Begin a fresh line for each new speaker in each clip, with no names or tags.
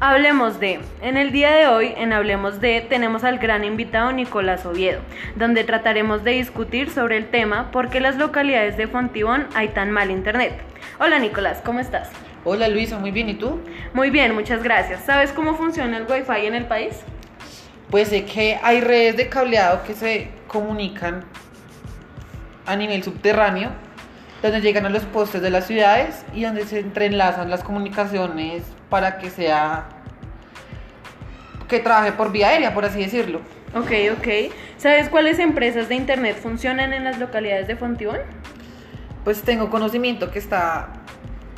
Hablemos de, en el día de hoy, en Hablemos de, tenemos al gran invitado Nicolás Oviedo, donde trataremos de discutir sobre el tema por qué las localidades de Fontibón hay tan mal internet. Hola Nicolás, ¿cómo estás?
Hola Luisa, muy bien, ¿y tú?
Muy bien, muchas gracias. ¿Sabes cómo funciona el Wi-Fi en el país?
Pues sé que hay redes de cableado que se comunican a nivel subterráneo, donde llegan a los postes de las ciudades y donde se entrelazan las comunicaciones para que sea que trabaje por vía aérea, por así decirlo.
Ok, ok. ¿Sabes cuáles empresas de internet funcionan en las localidades de Fontibón?
Pues tengo conocimiento que está,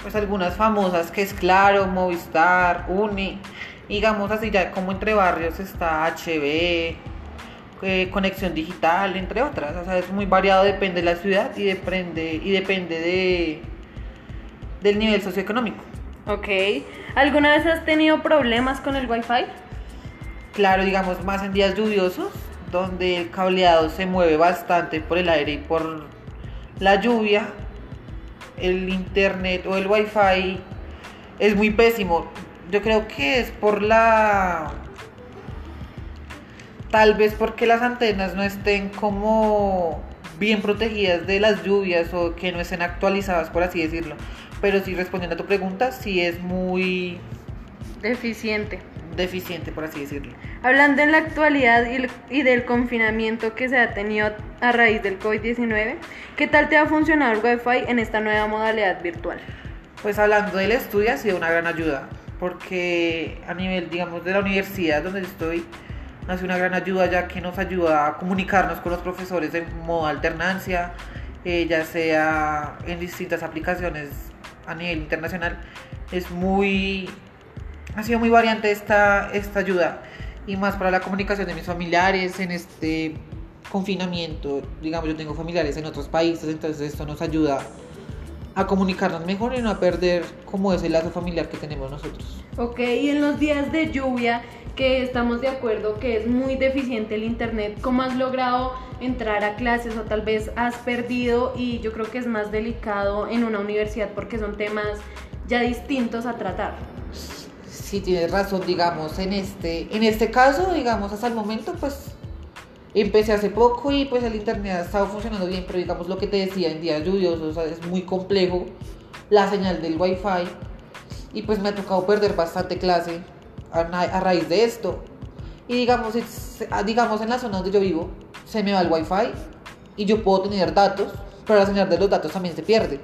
pues algunas famosas, que es Claro, Movistar, Uni, digamos así ya como entre barrios está HB, eh, Conexión Digital, entre otras. O sea, es muy variado, depende de la ciudad y depende, y depende de, del nivel socioeconómico.
Ok. ¿Alguna vez has tenido problemas con el Wi-Fi?
Claro, digamos, más en días lluviosos, donde el cableado se mueve bastante por el aire y por la lluvia, el internet o el wifi es muy pésimo. Yo creo que es por la... Tal vez porque las antenas no estén como bien protegidas de las lluvias o que no estén actualizadas, por así decirlo. Pero sí, respondiendo a tu pregunta, sí es muy
Deficiente.
deficiente, por así decirlo.
Hablando en la actualidad y, del confinamiento que se ha tenido a raíz del COVID-19, ¿qué tal te ha funcionado el Wi-Fi en esta nueva modalidad virtual?
Pues hablando del estudio ha sido una gran ayuda, porque a nivel, digamos, de la universidad donde estoy, ha sido una gran ayuda ya que nos ayuda a comunicarnos con los profesores en modo alternancia, eh, ya sea en distintas aplicaciones a nivel internacional. Es muy, ha sido muy variante esta, esta ayuda y más para la comunicación de mis familiares en este confinamiento. Digamos, yo tengo familiares en otros países, entonces esto nos ayuda a comunicarnos mejor y no a perder como ese lazo familiar que tenemos nosotros.
Ok, y en los días de lluvia, estamos de acuerdo que es muy deficiente el internet, ¿cómo has logrado entrar a clases o tal vez has perdido? Y yo creo que es más delicado en una universidad porque son temas ya distintos a tratar.
Sí, tienes razón, digamos, en este, en este caso, digamos, hasta el momento, pues empecé hace poco y pues el internet ha estado funcionando bien, pero digamos lo que te decía, en días lluviosos, o sea, es muy complejo la señal del wifi y pues me ha tocado perder bastante clase a, raíz de esto. Y digamos, digamos, en la zona donde yo vivo, se me va el wifi y yo puedo tener datos, pero la señal de los datos también se pierde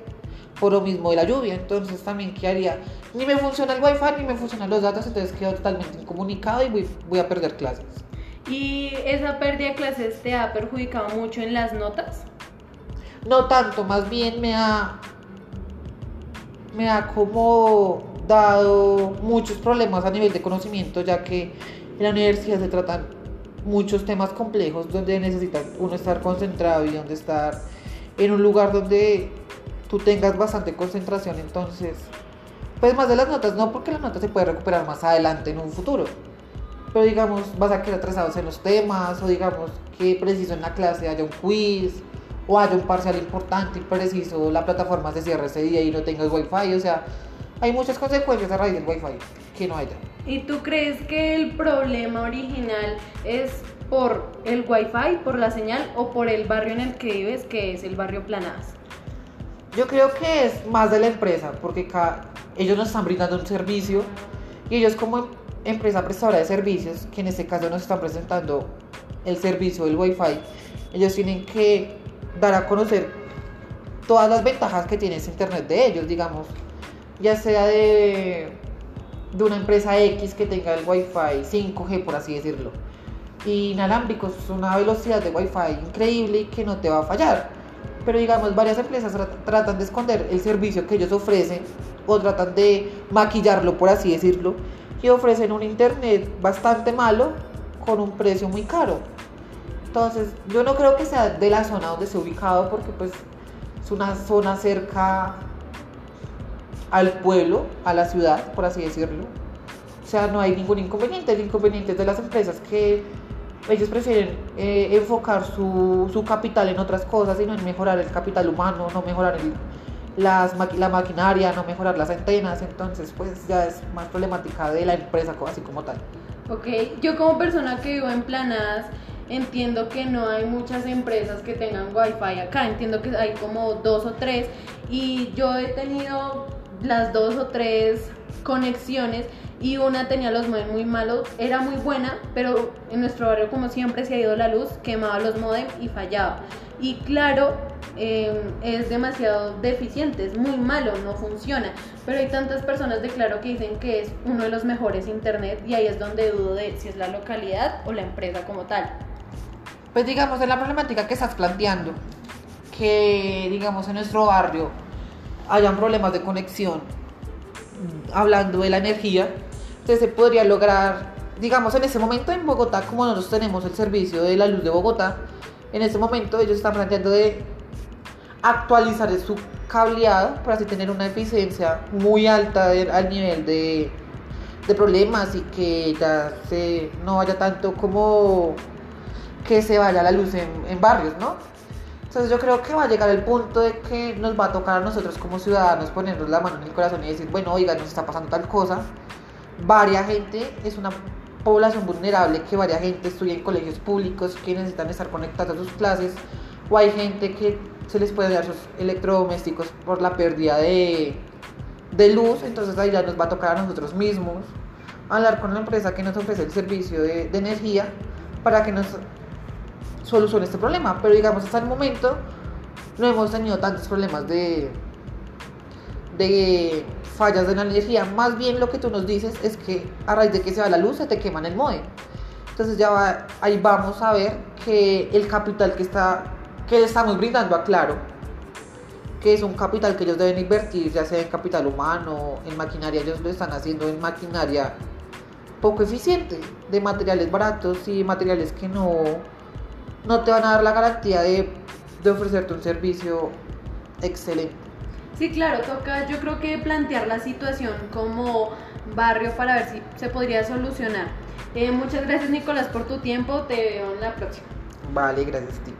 por lo mismo de la lluvia. Entonces también qué haría, ni me funciona el wifi ni me funcionan los datos, entonces quedo totalmente incomunicado y voy, voy a perder clases.
¿Y esa pérdida de clases te ha perjudicado mucho en las notas?
No tanto, más bien me ha, me ha como dado muchos problemas a nivel de conocimiento, ya que en la universidad se tratan muchos temas complejos donde necesita uno estar concentrado y donde estar en un lugar donde tú tengas bastante concentración. Entonces, pues más de las notas, no porque las notas se puede recuperar más adelante en un futuro. Pero digamos, vas a quedar atrasados en los temas, o digamos que preciso en la clase haya un quiz, o haya un parcial importante y preciso la plataforma se cierre ese día y no tengas wifi. O sea, hay muchas consecuencias a raíz del wifi que no haya.
¿Y tú crees que el problema original es por el wifi, por la señal o por el barrio en el que vives, que es el barrio Planadas?
Yo creo que es más de la empresa, porque ca- ellos nos están brindando un servicio y ellos como em- empresa prestadora de servicios, que en este caso nos están presentando el servicio del Wi-Fi, ellos tienen que dar a conocer todas las ventajas que tiene ese internet de ellos, digamos, ya sea de, de una empresa X que tenga el Wi-Fi 5G, por así decirlo, inalámbricos, una velocidad de Wi-Fi increíble y que no te va a fallar. Pero digamos varias empresas tra- tratan de esconder el servicio que ellos ofrecen o tratan de maquillarlo por así decirlo y ofrecen un internet bastante malo con un precio muy caro. Entonces yo no creo que sea de la zona donde esté ubicado porque pues es una zona cerca al pueblo a la ciudad por así decirlo. O sea no hay ningún inconveniente. El inconveniente es de las empresas que ellos prefieren eh, enfocar su, su capital en otras cosas y no en mejorar el capital humano, no mejorar el, las la maquinaria, no mejorar las antenas, entonces pues ya es más problemática de la empresa así como tal.
Ok, yo como persona que vivo en Planadas, entiendo que no hay muchas empresas que tengan wifi acá, entiendo que hay como dos o tres y yo he tenido las dos o tres conexiones y una tenía los modems muy malos, era muy buena, pero en nuestro barrio como siempre se ha ido la luz, quemaba los modems y fallaba. Y claro, em, es demasiado deficiente, es muy malo, no funciona. Pero hay tantas personas de Claro que dicen que es uno de los mejores internet y ahí es donde dudo de si es la localidad o la empresa como tal.
Pues digamos, en la problemática que estás planteando, que digamos en nuestro barrio hayan problemas de conexión, hablando de la energía, entonces se podría lograr, digamos, en ese momento en Bogotá, como nosotros tenemos el servicio de la luz de Bogotá, en ese momento ellos están planteando de actualizar su cableado para así tener una eficiencia muy alta al nivel de, de, problemas y que ya se, no vaya tanto como que se vaya la luz en, en barrios, ¿no? Entonces yo creo que va a llegar el punto de que nos va a tocar a nosotros como ciudadanos ponernos la mano en el corazón y decir, bueno, oiga, nos está pasando tal cosa Varia gente es una población vulnerable que varia gente estudia en colegios públicos que necesitan estar conectados a sus clases o hay gente que se les puede dar sus electrodomésticos por la pérdida de, de luz, entonces ahí ya nos va a tocar a nosotros mismos hablar con la empresa que nos ofrece el servicio de, de energía para que nos solucione este problema. Pero digamos, hasta el momento no hemos tenido tantos problemas de, de fallas de la energía. Más bien lo que tú nos dices es que a raíz de que se va la luz se te queman el modem. Entonces ya ahí vamos a ver que el capital que está que le estamos brindando a Claro, que es un capital que ellos deben invertir, ya sea en capital humano, en maquinaria, ellos lo están haciendo en maquinaria poco eficiente, de materiales baratos y materiales que no, no te van a dar la garantía de, de ofrecerte un servicio excelente.
Sí, claro, toca yo creo que plantear la situación como barrio para ver si se podría solucionar. Eh, muchas gracias Nicolás por tu tiempo, te veo en la próxima.
Vale, gracias a ti.